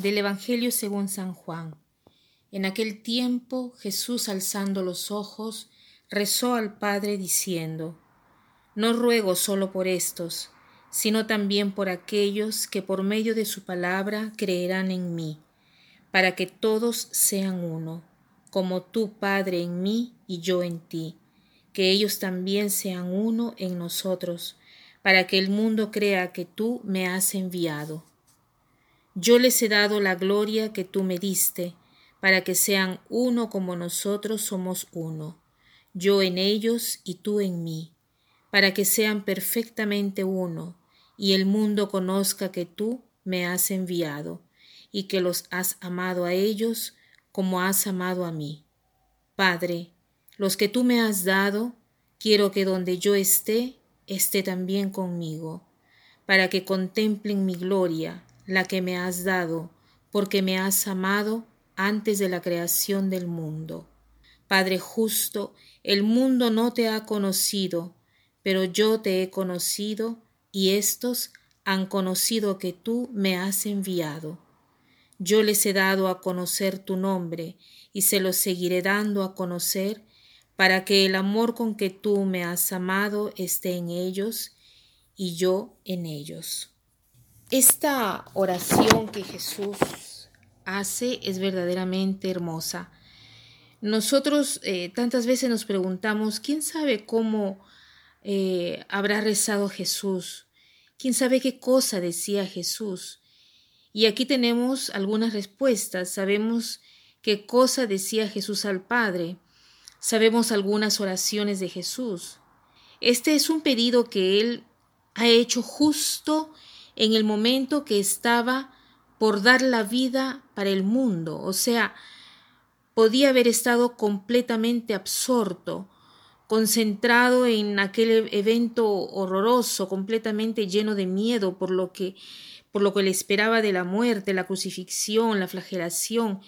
Del Evangelio según San Juan. En aquel tiempo Jesús alzando los ojos, rezó al Padre diciendo, No ruego solo por estos, sino también por aquellos que por medio de su palabra creerán en mí, para que todos sean uno, como tú, Padre, en mí y yo en ti, que ellos también sean uno en nosotros, para que el mundo crea que tú me has enviado. Yo les he dado la gloria que tú me diste, para que sean uno como nosotros somos uno, yo en ellos y tú en mí, para que sean perfectamente uno, y el mundo conozca que tú me has enviado, y que los has amado a ellos como has amado a mí. Padre, los que tú me has dado, quiero que donde yo esté, esté también conmigo, para que contemplen mi gloria, la que me has dado, porque me has amado antes de la creación del mundo. Padre justo, el mundo no te ha conocido, pero yo te he conocido, y éstos han conocido que tú me has enviado. Yo les he dado a conocer tu nombre, y se lo seguiré dando a conocer, para que el amor con que tú me has amado esté en ellos, y yo en ellos. Esta oración que Jesús hace es verdaderamente hermosa. Nosotros eh, tantas veces nos preguntamos, ¿quién sabe cómo eh, habrá rezado Jesús? ¿Quién sabe qué cosa decía Jesús? Y aquí tenemos algunas respuestas. Sabemos qué cosa decía Jesús al Padre. Sabemos algunas oraciones de Jesús. Este es un pedido que Él ha hecho justo en el momento que estaba por dar la vida para el mundo, o sea, podía haber estado completamente absorto, concentrado en aquel e-, evento horroroso, completamente lleno de miedo por lo que por lo que le esperaba de la muerte, la crucifixión, la flagelación,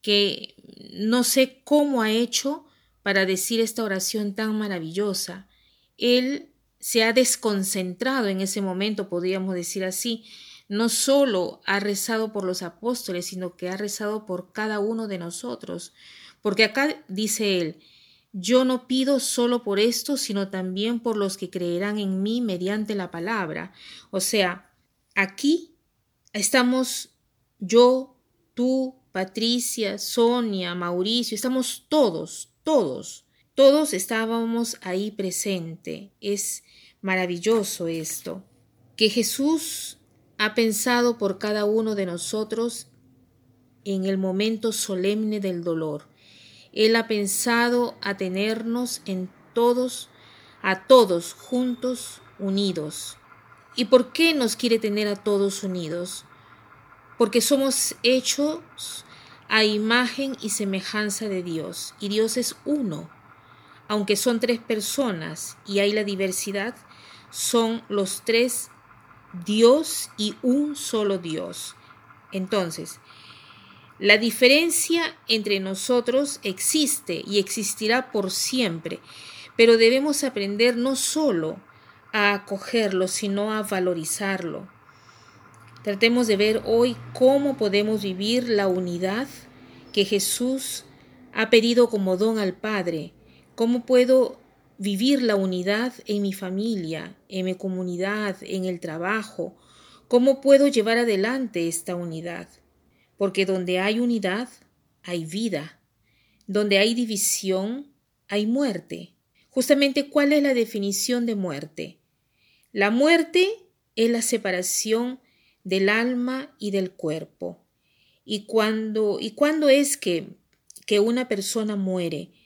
que no sé cómo ha hecho para decir esta oración tan maravillosa. Él se ha desconcentrado en ese momento, podríamos decir así, no solo ha rezado por los apóstoles, sino que ha rezado por cada uno de nosotros. Porque acá dice él, yo no pido solo por esto, sino también por los que creerán en mí mediante la palabra. O sea, aquí estamos yo, tú, Patricia, Sonia, Mauricio, estamos todos, todos, todos estábamos ahí presente. Es maravilloso esto. Que Jesús ha pensado por cada uno de nosotros en el momento solemne del dolor. Él ha pensado a tenernos en todos, a todos juntos, unidos. ¿Y por qué nos quiere tener a todos unidos? Porque somos hechos a imagen y semejanza de Dios, y Dios es uno. Aunque son tres personas y hay la diversidad, son los tres Dios y un solo Dios. Entonces, la diferencia entre nosotros existe y existirá por siempre, pero debemos aprender no solo a acogerlo, sino a valorizarlo. Tratemos de ver hoy cómo podemos vivir la unidad que Jesús ha pedido como don al Padre, cómo puedo vivir la unidad en mi familia, en mi comunidad, en el trabajo. ¿Cómo puedo llevar adelante esta unidad? Porque donde hay unidad, hay vida. Donde hay división, hay muerte. Justamente, ¿cuál es la definición de muerte? La muerte es la separación del alma y del cuerpo. ¿Y cuándo, y cuándo es que, que una persona muere?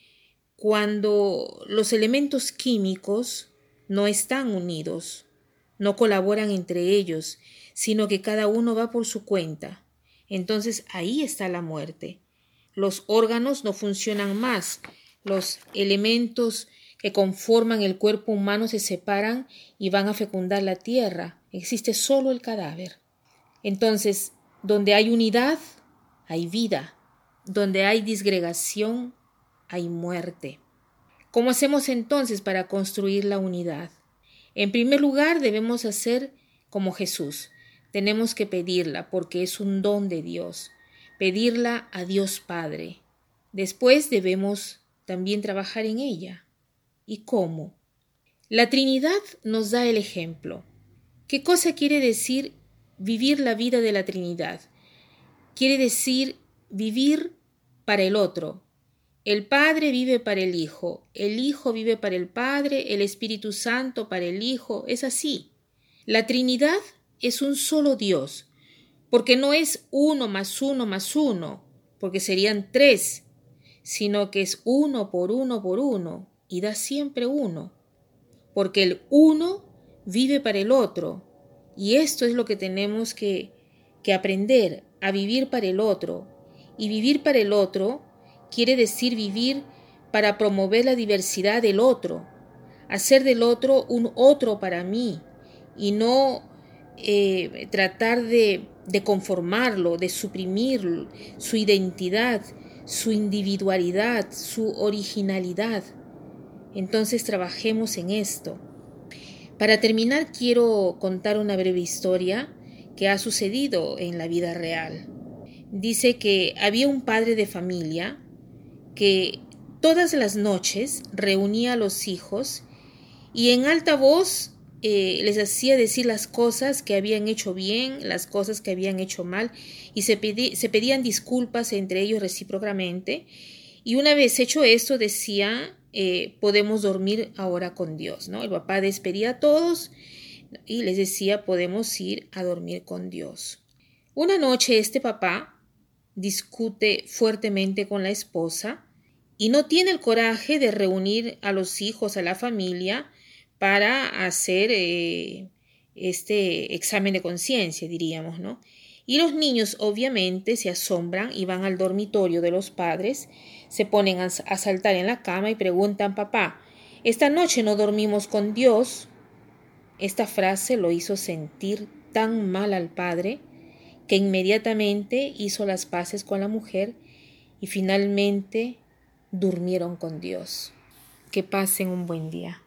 Cuando los elementos químicos no están unidos, no colaboran entre ellos, sino que cada uno va por su cuenta. Entonces ahí está la muerte. Los órganos no funcionan más, los elementos que conforman el cuerpo humano se separan y van a fecundar la tierra. Existe solo el cadáver. Entonces, donde hay unidad, hay vida. Donde hay disgregación, hay muerte. ¿Cómo hacemos entonces para construir la unidad? En primer lugar, debemos hacer como Jesús, tenemos que pedirla porque es un don de Dios, pedirla a Dios Padre. Después debemos también trabajar en ella. ¿Y cómo? La Trinidad nos da el ejemplo. ¿Qué cosa quiere decir vivir la vida de la Trinidad? Quiere decir vivir para el otro. El Padre vive para el Hijo, el Hijo vive para el Padre, el Espíritu Santo para el Hijo. Es así. La Trinidad es un solo Dios, porque no es uno más uno más uno, porque serían tres, sino que es uno por uno por uno, y da siempre uno, porque el uno vive para el otro, y esto es lo que tenemos que, que aprender, a vivir para el otro, y vivir para el otro quiere decir vivir para promover la diversidad del otro, hacer del otro un otro para mí, y no eh, tratar de, de conformarlo, de suprimir su identidad, su individualidad, su originalidad. Entonces trabajemos en esto. Para terminar quiero contar una breve historia que ha sucedido en la vida real. Dice que había un padre de familia que todas las noches reunía a los hijos y en alta voz eh, les hacía decir las cosas que habían hecho bien, las cosas que habían hecho mal, y se, pedían disculpas entre ellos recíprocamente. Y una vez hecho esto, decía, eh, podemos dormir ahora con Dios, ¿no? El papá despedía a todos y les decía, podemos ir a dormir con Dios. Una noche este papá discute fuertemente con la esposa y no tiene el coraje de reunir a los hijos, a la familia, para hacer eh, este examen de conciencia, diríamos, ¿no? Y los niños obviamente se asombran y van al dormitorio de los padres, se ponen a, saltar en la cama y preguntan, papá, esta noche no dormimos con Dios. Esta frase lo hizo sentir tan mal al padre que inmediatamente hizo las paces con la mujer y finalmente durmieron con Dios. Que pasen un buen día.